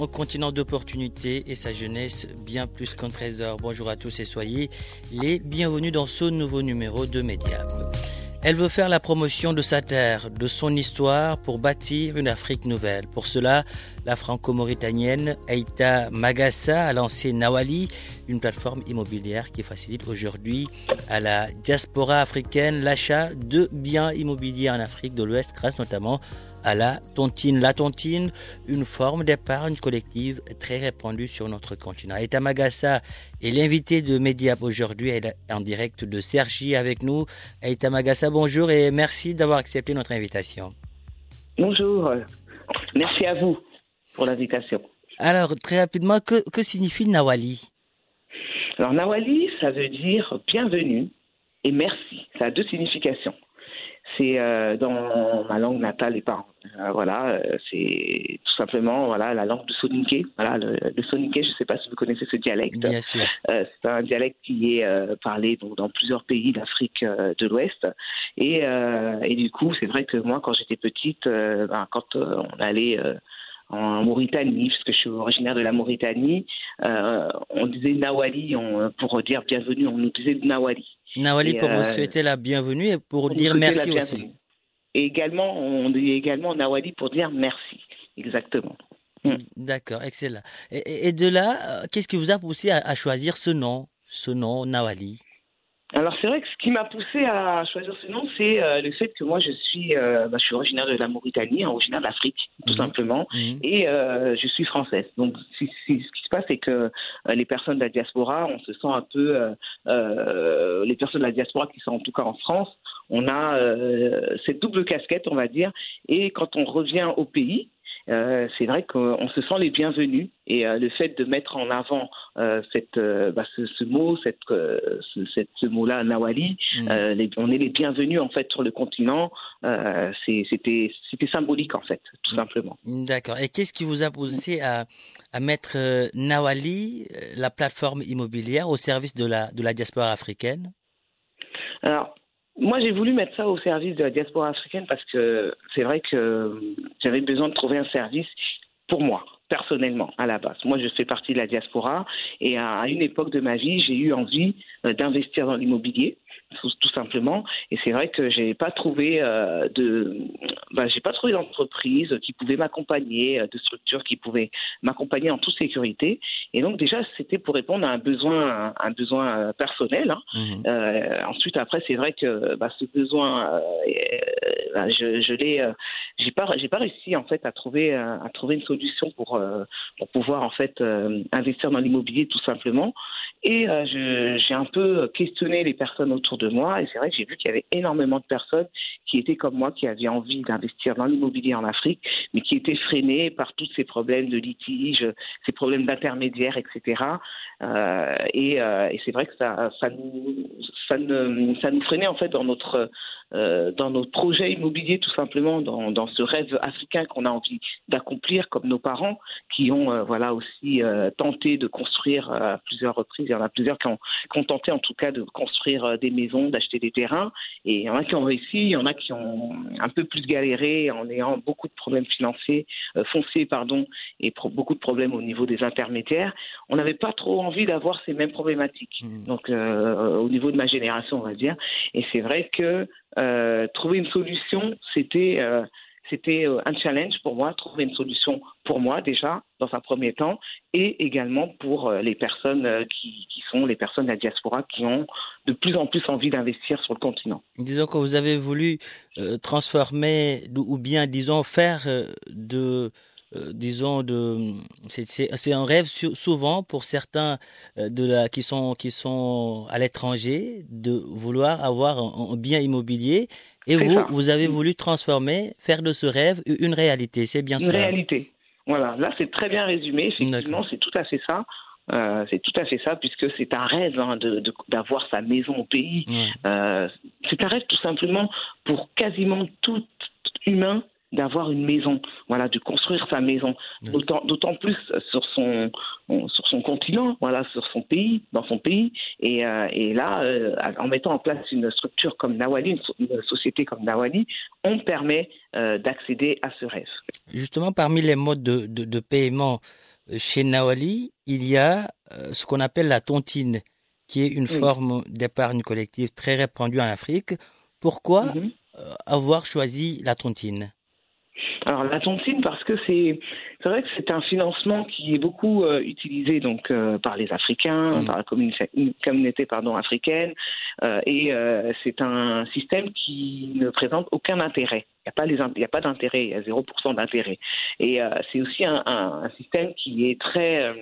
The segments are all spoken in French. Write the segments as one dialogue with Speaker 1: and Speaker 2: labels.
Speaker 1: un continent d'opportunités et sa jeunesse bien plus qu'un trésor. Bonjour à tous et soyez les bienvenus dans ce nouveau numéro de Mediap. Elle veut faire la promotion de sa terre, de son histoire pour bâtir une Afrique nouvelle. Pour cela, la franco-mauritanienne Aïta Magassa a lancé Nawali, une plateforme immobilière qui facilite aujourd'hui à la diaspora africaine l'achat de biens immobiliers en Afrique de l'Ouest grâce notamment à la tontine. La tontine, une forme d'épargne collective très répandue sur notre continent. Aïta Magassa est l'invité de Mediap aujourd'hui. Elle est en direct de Sergi avec nous. Aïta Magassa, bonjour et merci d'avoir accepté notre invitation.
Speaker 2: Bonjour, merci à vous pour l'invitation.
Speaker 1: Alors, très rapidement, que, que signifie Nawali?
Speaker 2: Alors, Nawali, ça veut dire bienvenue et merci. Ça a deux significations c'est euh, dans ma langue natale et pas euh, voilà euh, c'est tout simplement voilà la langue du soninké voilà le, le soninké je sais pas si vous connaissez ce dialecte.
Speaker 1: Bien sûr.
Speaker 2: Euh, c'est un dialecte qui est parlé donc, dans plusieurs pays d'Afrique de l'Ouest. Et, et du coup c'est vrai que moi quand j'étais petite ben, quand on allait en Mauritanie, parce que je suis originaire de la Mauritanie, euh, on disait Nawali on, pour dire bienvenue, on nous disait Nawali.
Speaker 1: Nawali
Speaker 2: Et,
Speaker 1: pour
Speaker 2: euh,
Speaker 1: vous souhaiter la bienvenue et pour
Speaker 2: Pour
Speaker 1: dire merci aussi.
Speaker 2: Et également, on dit également Nawali pour dire merci. Exactement. Mm.
Speaker 1: D'accord, excellent. Et, de là, euh, qu'est-ce qui vous a poussé à, à choisir ce nom, ce nom Nawali?
Speaker 2: Alors c'est vrai que ce qui m'a poussé à choisir ce nom, c'est euh, le fait que moi je suis, euh, bah, je suis originaire de la Mauritanie, originaire d'Afrique, tout
Speaker 1: Mhm.
Speaker 2: simplement.
Speaker 1: Mhm.
Speaker 2: et euh, je suis française. Donc, si- si- ce qui se passe, c'est que euh, les personnes de la diaspora, on se sent un peu, euh, euh, les personnes de la diaspora qui sont en tout cas en France, on a euh, cette double casquette, on va dire. Et quand on revient au pays, euh, c'est vrai qu'on se sent les bienvenus et euh, le fait de mettre en avant euh, cette, bah, ce, ce mot, cette, ce, cette- ce mot-là, Nawali, les- on est les bienvenus en fait sur le continent. C'était symbolique en fait, tout
Speaker 1: Mm.
Speaker 2: simplement.
Speaker 1: D'accord. Et qu'est-ce qui vous a poussé à, à mettre Nawali, la plateforme immobilière, au service de la, de la diaspora africaine?
Speaker 2: Alors, moi, j'ai voulu mettre ça au service de la diaspora africaine parce que c'est vrai que j'avais besoin de trouver un service pour moi, personnellement, à la base. Moi, je fais partie de la diaspora et à à une époque de ma vie, j'ai eu envie euh, d'investir dans l'immobilier. Tout, tout simplement et c'est vrai que j'ai pas trouvé euh, de bah, j'ai pas trouvé d'entreprise qui pouvait m'accompagner euh, de structure qui pouvait m'accompagner en toute sécurité et donc déjà c'était pour répondre à un besoin un besoin euh, personnel hein. Euh, ensuite, après, c'est vrai que bah, ce besoin, euh, bah, je, je l'ai, j'ai pas, j'ai pas réussi en fait à trouver, à trouver une solution pour pour pouvoir en fait investir dans l'immobilier tout simplement. Et j'ai un peu questionné les personnes autour de moi, et c'est vrai que j'ai vu qu'il y avait énormément de personnes qui étaient comme moi, qui avaient envie d'investir dans l'immobilier en Afrique, mais qui étaient freinées par tous ces problèmes de litige, ces problèmes d'intermédiaires, etc. Euh, et, euh, et c'est vrai que ça, ça, nous, ça, nous freinait en fait dans notre, euh, dans notre projet immobilier tout simplement, dans, ce rêve africain qu'on a envie d'accomplir, comme nos parents qui ont euh, voilà aussi tenté de construire à plusieurs reprises. Il y en a plusieurs qui ont, qui ont tenté en tout cas de construire des maisons, d'acheter des terrains. Et il y en a qui ont réussi, il y en a qui ont un peu plus galéré en ayant beaucoup de problèmes financiers, euh, fonciers pardon, et pro- beaucoup de problèmes au niveau des intermédiaires. On n'avait pas trop envie d'avoir ces mêmes problématiques.
Speaker 1: Mhm.
Speaker 2: Donc euh, au niveau de ma génération, on va dire. Et c'est vrai que euh, trouver une solution, c'était euh, c'était euh, un challenge pour moi, trouver une solution pour moi déjà, dans un premier temps, et également pour euh, les personnes euh, qui, sont les personnes de la diaspora qui ont de plus en plus envie d'investir sur le continent.
Speaker 1: Disons que vous avez voulu transformer ou bien, disons, faire de disons de c'est un rêve souvent pour certains de la, qui sont qui sont à l'étranger de vouloir avoir un, bien immobilier et vous vous avez voulu transformer faire de ce rêve une réalité c'est bien
Speaker 2: ça une réalité. Voilà. Là c'est très bien résumé. Effectivement c'est tout à fait ça. Euh, c'est tout à fait ça, puisque c'est un rêve hein, d'avoir de, sa maison au pays. Euh, c'est un rêve tout simplement pour quasiment tout humain d'avoir une maison, voilà, de construire sa maison. D'autant plus sur son sur son continent, voilà, sur son pays, dans son pays. Et, euh, et là, euh, en mettant en place une structure comme Nawali, une, société comme Nawali, on permet euh, d'accéder à ce rêve.
Speaker 1: Justement, parmi les modes de, de, de paiement chez Nawali, il y a ce qu'on appelle la tontine, qui est une forme d'épargne collective très répandue en Afrique. Pourquoi mm-hmm. avoir choisi la tontine?
Speaker 2: Alors la tontine parce que c'est c'est vrai que c'est un financement qui est beaucoup euh, utilisé donc euh, par les Africains, mmh. par la communauté, communauté pardon africaine, euh, et c'est un système qui ne présente aucun intérêt. Il n'y a pas les il y a pas d'intérêt, il y a 0% d'intérêt. Et c'est aussi un, un, un, système qui est très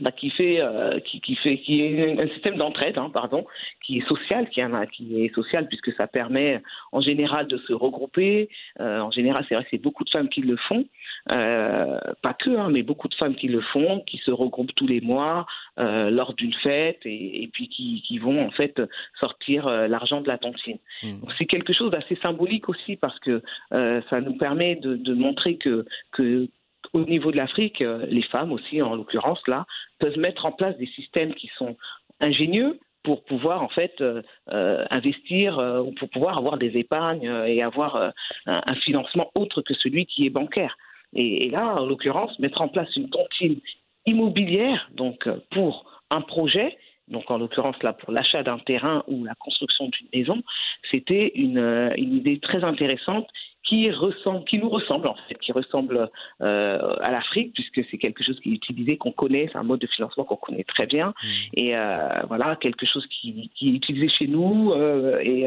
Speaker 2: bah, qui fait euh, qui, qui, fait qui est un système d'entraide hein, pardon qui est social qui, a, qui est social puisque ça permet en général de se regrouper. Euh, en général c'est vrai que c'est beaucoup de femmes qui le font. Euh, pas que hein, mais beaucoup de femmes qui le font qui se regroupent tous les mois euh, lors d'une fête et, et, puis qui, qui vont en fait sortir euh, l'argent de la tontine. Mmh. c'est quelque chose d'assez symbolique aussi parce que ça nous permet de, de montrer que que au niveau de l'Afrique, euh, les femmes aussi, en l'occurrence, là, peuvent mettre en place des systèmes qui sont ingénieux pour pouvoir en fait euh, euh, investir ou pour pouvoir avoir des épargnes et avoir un, financement autre que celui qui est bancaire. Et, là, en l'occurrence, mettre en place une tontine immobilière, donc pour un projet, donc en l'occurrence là pour l'achat d'un terrain ou la construction d'une maison, c'était une, idée très intéressante qui ressemble, qui nous ressemble en fait, qui ressemble euh, à l'Afrique puisque c'est quelque chose qui est utilisé, qu'on connaît, c'est un mode de financement qu'on connaît très bien mmh. et euh, voilà quelque chose qui, qui, est utilisé chez nous euh, et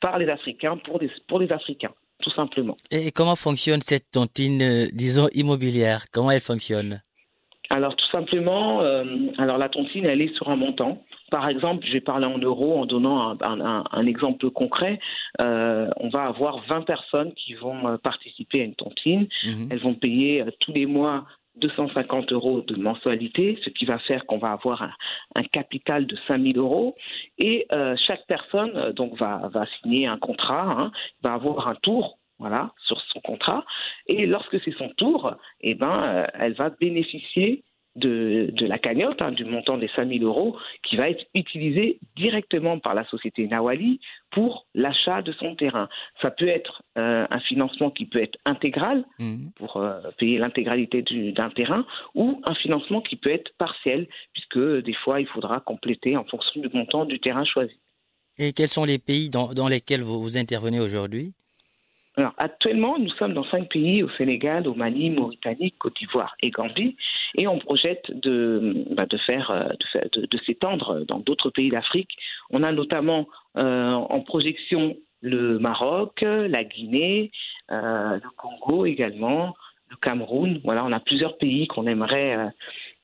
Speaker 2: par les Africains pour des pour les Africains tout simplement.
Speaker 1: Et comment fonctionne cette tontine, disons immobilière? Comment elle fonctionne?
Speaker 2: Alors tout simplement, alors la tontine, elle est sur un montant. Par exemple, je vais parler en euros en donnant un, un, un exemple concret. Euh, on va avoir 20 personnes qui vont euh, participer à une tontine. Mmh. Elles vont payer euh, tous les mois 250 euros de mensualité, ce qui va faire qu'on va avoir un, un, capital de 5000 euros. Et euh, chaque personne euh, donc va, va signer un contrat, hein, va avoir un tour voilà, sur son contrat. Et lorsque c'est son tour, eh ben, euh, elle va bénéficier de, de la cagnotte, hein, du montant des 5000 euros, qui va être utilisé directement par la société Nawali pour l'achat de son terrain. Ça peut être euh, un financement qui peut être intégral mmh. pour euh, payer l'intégralité d'un terrain, ou un financement qui peut être partiel, puisque des fois il faudra compléter en fonction du montant du terrain choisi.
Speaker 1: Et quels sont les pays dans, dans lesquels vous, vous intervenez aujourd'hui?
Speaker 2: Alors, actuellement, nous sommes dans cinq pays, au Sénégal, au Mali, Mauritanie, Côte d'Ivoire et Gambie, et on projette de, bah, de faire, euh, de, s'étendre dans d'autres pays d'Afrique. On a notamment euh, en projection le Maroc, la Guinée, euh, le Congo également, le Cameroun. Voilà, on a plusieurs pays qu'on aimerait,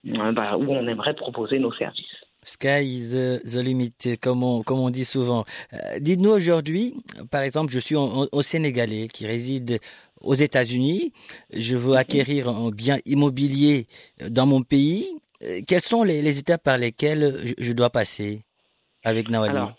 Speaker 2: bah, où on aimerait proposer nos services.
Speaker 1: Sky is the limit, comme on, comme on dit souvent. Euh, Dites-nous aujourd'hui, par exemple, je suis au, au Sénégalais qui réside aux États-Unis, je veux acquérir un bien immobilier dans mon pays. Euh, quelles sont les, les étapes par lesquelles je, je, dois passer avec Nawali
Speaker 2: alors,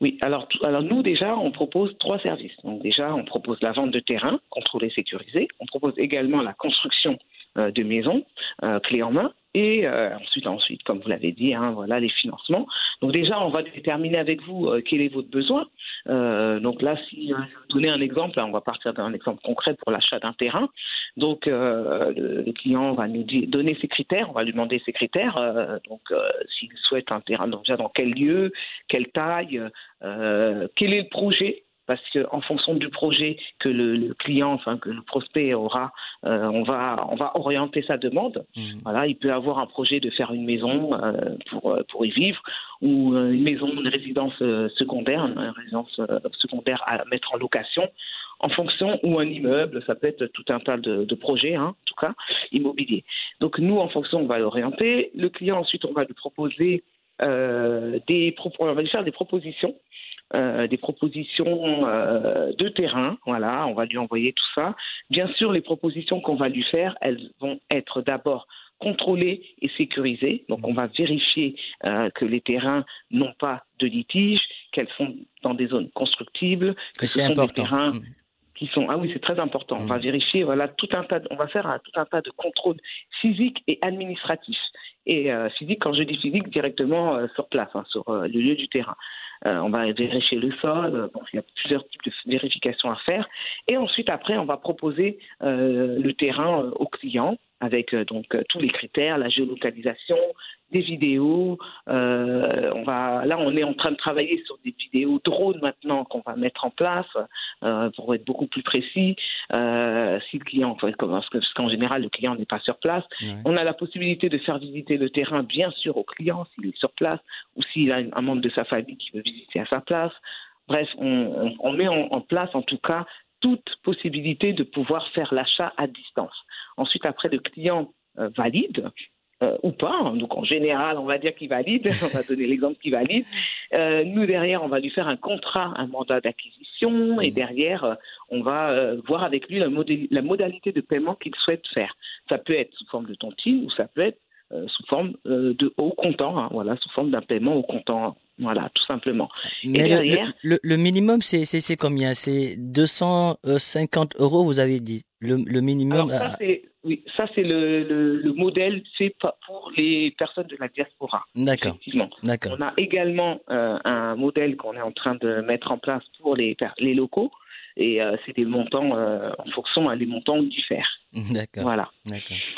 Speaker 2: Oui, alors, alors nous déjà, on propose trois services. Donc déjà, on propose la vente de terrain, contrôlé, sécurisé. On propose également la construction euh, de maisons, euh, clé en main. Et euh, ensuite, ensuite, comme vous l'avez dit, hein, voilà les financements. Donc déjà, on va déterminer avec vous euh, quel est votre besoin. Euh, donc là, si euh, je vais donner un exemple, là, on va partir d'un exemple concret pour l'achat d'un terrain. Donc le, client va nous donner ses critères, on va lui demander ses critères. donc s'il souhaite un terrain, donc déjà dans quel lieu, quelle taille, quel est le projet parce que en fonction du projet que le, client, enfin que le prospect aura, euh, on va on va orienter sa demande. Mmh. Voilà, il peut avoir un projet de faire une maison euh, pour euh, pour y vivre ou une maison, une résidence secondaire, une résidence secondaire à mettre en location. En fonction, ou un immeuble, ça peut être tout un tas de, projets, hein, en tout cas, immobiliers. Donc nous, en fonction, on va l'orienter. Le client, ensuite, on va lui proposer des, on va lui faire des propositions euh, des propositions euh, de terrain. Voilà, on va lui envoyer tout ça. Bien sûr, les propositions qu'on va lui faire, elles vont être d'abord contrôlées et sécurisées. Donc, on va vérifier euh, que les terrains n'ont pas de litige, qu'elles sont dans des zones constructibles,
Speaker 1: que ce sont important. des terrains
Speaker 2: mm. qui sont ah oui c'est très important. On va mm. vérifier voilà tout un tas on va faire un, tout un tas de contrôles physiques et administratifs et physique quand je dis physique directement sur place hein, sur le lieu du terrain. Euh, on va vérifier le sol. il y a plusieurs types de vérifications à faire. Et ensuite, après, on va proposer euh, le terrain euh, au client avec donc tous les critères, la géolocalisation, des vidéos. Euh, on va, là, on est en train de travailler sur des vidéos drones maintenant qu'on va mettre en place euh, pour être beaucoup plus précis. Euh, si le client, parce qu'en général, le client n'est pas sur place, on a la possibilité de faire visiter le terrain, bien sûr, au client s'il est sur place ou s'il a un membre de sa famille qui veut visiter à sa place. Bref, on, met en, place, en tout cas, toute possibilité de pouvoir faire l'achat à distance. Ensuite, après, le client valide, euh, ou pas. Hein. Donc en général, on va dire qu'il valide. on va donner l'exemple qu'il valide. Euh, nous derrière, on va lui faire un contrat, un mandat d'acquisition, et mmh. derrière, euh, on va voir avec lui la, la modalité de paiement qu'il souhaite faire. Ça peut être sous forme de tontine ou ça peut être sous forme de haut comptant, hein, voilà, sous forme d'un paiement au comptant. Voilà, tout simplement.
Speaker 1: Mais derrière, le, minimum, c'est combien? C'est 250 euros, vous avez dit. Le, minimum.
Speaker 2: Alors, oui, ça c'est le, le, modèle fait pour les personnes de la diaspora.
Speaker 1: D'accord.
Speaker 2: On a également euh, un modèle qu'on est en train de mettre en place pour les, les locaux et euh, c'est des montants euh, en fonction, hein, les montants diffèrent.
Speaker 1: D'accord.
Speaker 2: Voilà.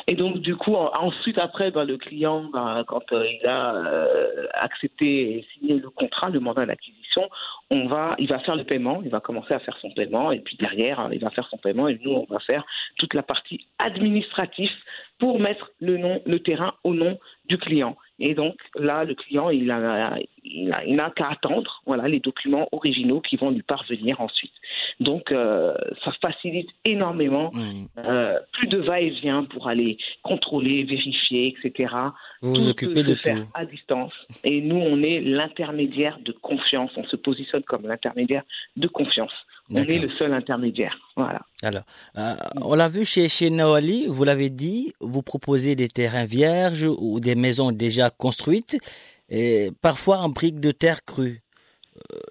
Speaker 2: Et donc du coup, ensuite après, ben, le client, ben, quand il a accepté et signé le contrat, le mandat d'acquisition, on va, il va faire le paiement, il va commencer à faire son paiement, et puis derrière, hein, il va faire son paiement, et nous, on va faire toute la partie administrative pour mettre le nom, le terrain au nom du client. Et donc là, le client, il n'a il a, qu'à attendre voilà, les documents originaux qui vont lui parvenir ensuite. Donc euh, ça facilite énormément. Euh, plus de va-et-vient pour aller contrôler, vérifier, etc.
Speaker 1: Vous vous occupez de
Speaker 2: faire
Speaker 1: tout.
Speaker 2: à distance. Et nous, on est l'intermédiaire de confiance. On se positionne comme l'intermédiaire de confiance. On est le seul intermédiaire. Voilà.
Speaker 1: Alors, euh, on l'a vu chez, chez vous l'avez dit, vous proposez des terrains vierges ou des maisons déjà construites, et parfois en briques de terre crue.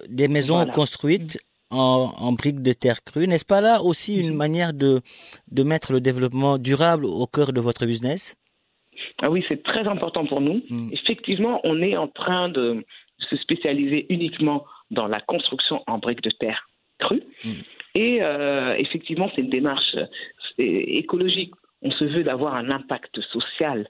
Speaker 1: Des maisons construites en, en, briques de terre crue. N'est-ce pas là aussi une mhm. manière de, de mettre le développement durable au cœur de votre business?
Speaker 2: Ah oui, c'est très important pour nous. Mhm. Effectivement, on est en train de se spécialiser uniquement dans la construction en briques de terre cru. Mm. Et euh, effectivement, c'est une démarche écologique. On se veut d'avoir un impact social.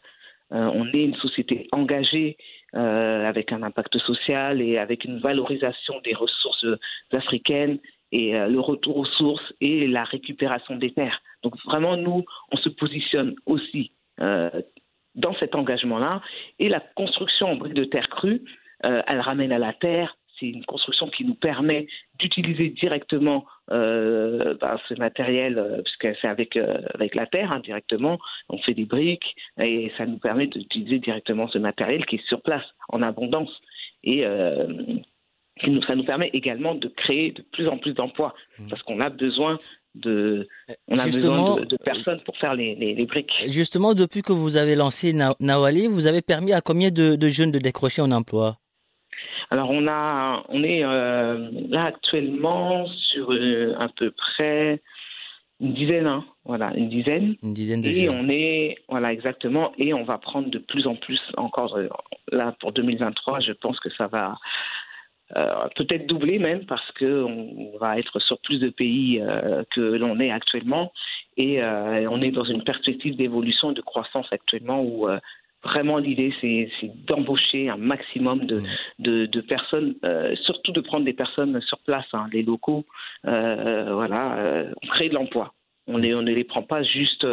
Speaker 2: Euh, on est une société engagée euh, avec un impact social et avec une valorisation des ressources africaines et le retour aux sources et la récupération des terres. Donc vraiment, nous, on se positionne aussi dans cet engagement-là. Et la construction en briques de terre crue, elle ramène à la terre c'est une construction qui nous permet d'utiliser directement euh, bah, ce matériel, euh, puisque c'est avec, euh, avec la terre hein, directement, on fait des briques, et ça nous permet d'utiliser directement ce matériel qui est sur place, en abondance. Et ça nous permet également de créer de plus en plus d'emplois, mmh. parce qu'on a besoin de, on a besoin de, personnes pour faire les, les, briques.
Speaker 1: Justement, depuis que vous avez lancé Nawali, vous avez permis à combien de, de jeunes de décrocher un emploi?
Speaker 2: Alors on a, on est euh, là actuellement sur euh, à peu près une dizaine, hein, voilà, une dizaine.
Speaker 1: Une dizaine de
Speaker 2: Et on est, voilà, exactement, et on va prendre de plus en plus encore. Euh, là pour 2023, je pense que ça va peut-être doubler même parce que on va être sur plus de pays que l'on est actuellement et on est dans une perspective d'évolution et de croissance actuellement où Vraiment, l'idée, c'est d'embaucher un maximum de, de, de personnes, euh, surtout de prendre des personnes sur place, hein, les locaux. Euh, voilà, euh, on crée de l'emploi. On, les, on ne les prend pas juste,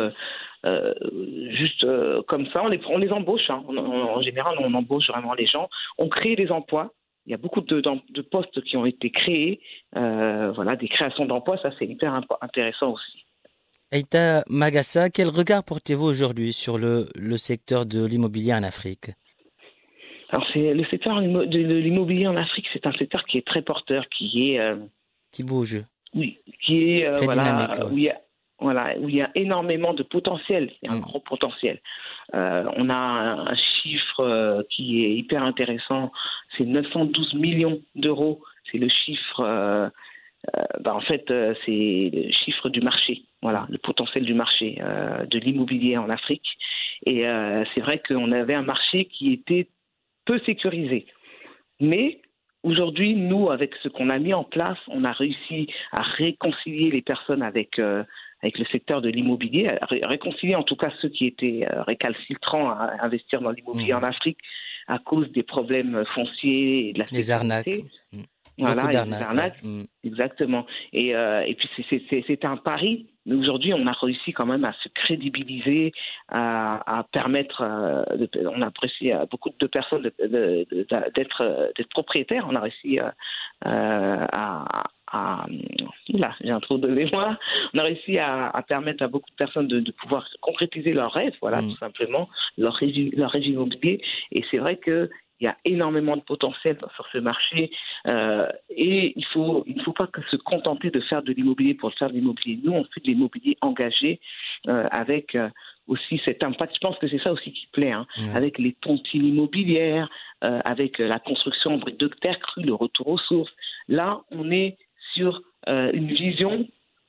Speaker 2: juste comme ça. On les, on les embauche. Hein. On, en général, on embauche vraiment les gens. On crée des emplois. Il y a beaucoup de, de postes qui ont été créés. voilà, des créations d'emplois. Ça, c'est hyper intéressant aussi.
Speaker 1: Aïta Magassa, quel regard portez-vous aujourd'hui sur le, le secteur de l'immobilier en Afrique?
Speaker 2: Alors, c'est le secteur de l'immobilier en Afrique, c'est un secteur qui est très porteur, qui est euh,
Speaker 1: qui bouge.
Speaker 2: Oui, qui est euh, voilà, où il y a voilà, où il y a énormément de potentiel, il y a un mm. gros potentiel. Euh, on a un, chiffre qui est hyper intéressant, c'est 912 millions d'euros, c'est le chiffre bah, en fait, euh, c'est le chiffre du marché, voilà, le potentiel du marché euh, de l'immobilier en Afrique. Et c'est vrai qu'on avait un marché qui était peu sécurisé. Mais aujourd'hui, nous, avec ce qu'on a mis en place, on a réussi à réconcilier les personnes avec, avec le secteur de l'immobilier, à réconcilier en tout cas ceux qui étaient récalcitrants à investir dans l'immobilier mmh. en Afrique à cause des problèmes fonciers et de la
Speaker 1: Les arnaques. Mmh.
Speaker 2: Voilà, arnaques. Mm. Exactement. Et, euh, et puis c'est un pari. Mais aujourd'hui, on a réussi quand même à se crédibiliser, à, à permettre. Euh, on a apprécié à beaucoup de personnes d'être propriétaires. On a réussi euh, à, à, là, j'ai un trou de mémoire. On a réussi à, à permettre à beaucoup de personnes de, de pouvoir concrétiser leurs rêves, voilà, mm. tout simplement, leur, leur régime immobilier. Et c'est vrai que il y a énormément de potentiel sur ce marché euh, et il faut il ne faut pas que se contenter de faire de l'immobilier pour faire de l'immobilier. Nous, on fait de l'immobilier engagé euh, avec euh, aussi cet impact. Je pense que c'est ça aussi qui plaît, hein, avec les tontines immobilières, avec la construction de terre crue, le retour aux sources. Là, on est sur une vision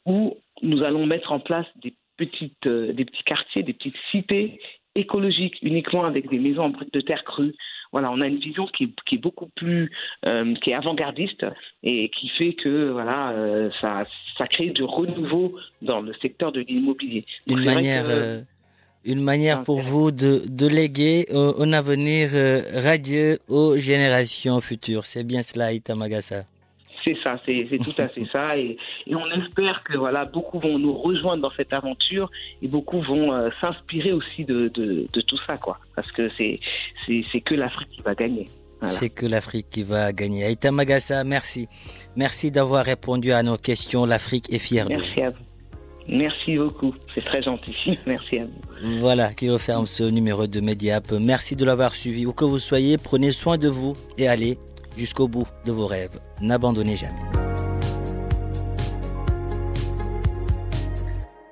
Speaker 2: où nous allons mettre en place des petites, des petits quartiers, des petites cités écologiques uniquement avec des maisons en briques de terre crue, voilà, on a une vision qui, est beaucoup plus, euh, qui est avant-gardiste et qui fait que voilà, euh, ça, ça crée du renouveau dans le secteur de l'immobilier.
Speaker 1: Une manière, euh, une manière pour vous de, de léguer un avenir radieux aux générations futures. C'est bien cela, Itamagasa.
Speaker 2: C'est ça, c'est tout à fait ça. Et, on espère que voilà, beaucoup vont nous rejoindre dans cette aventure et beaucoup vont euh, s'inspirer aussi de, tout ça, quoi. Parce que c'est que l'Afrique qui va gagner.
Speaker 1: C'est que l'Afrique qui va gagner. Aïta Magassa, merci. Merci d'avoir répondu à nos questions. L'Afrique est fière
Speaker 2: de vous. Merci à vous. Merci beaucoup, c'est très gentil. Merci à vous.
Speaker 1: Voilà qui referme ce numéro de Mediap. Merci de l'avoir suivi. Où que vous soyez, prenez soin de vous et allez jusqu'au bout de vos rêves. N'abandonnez jamais.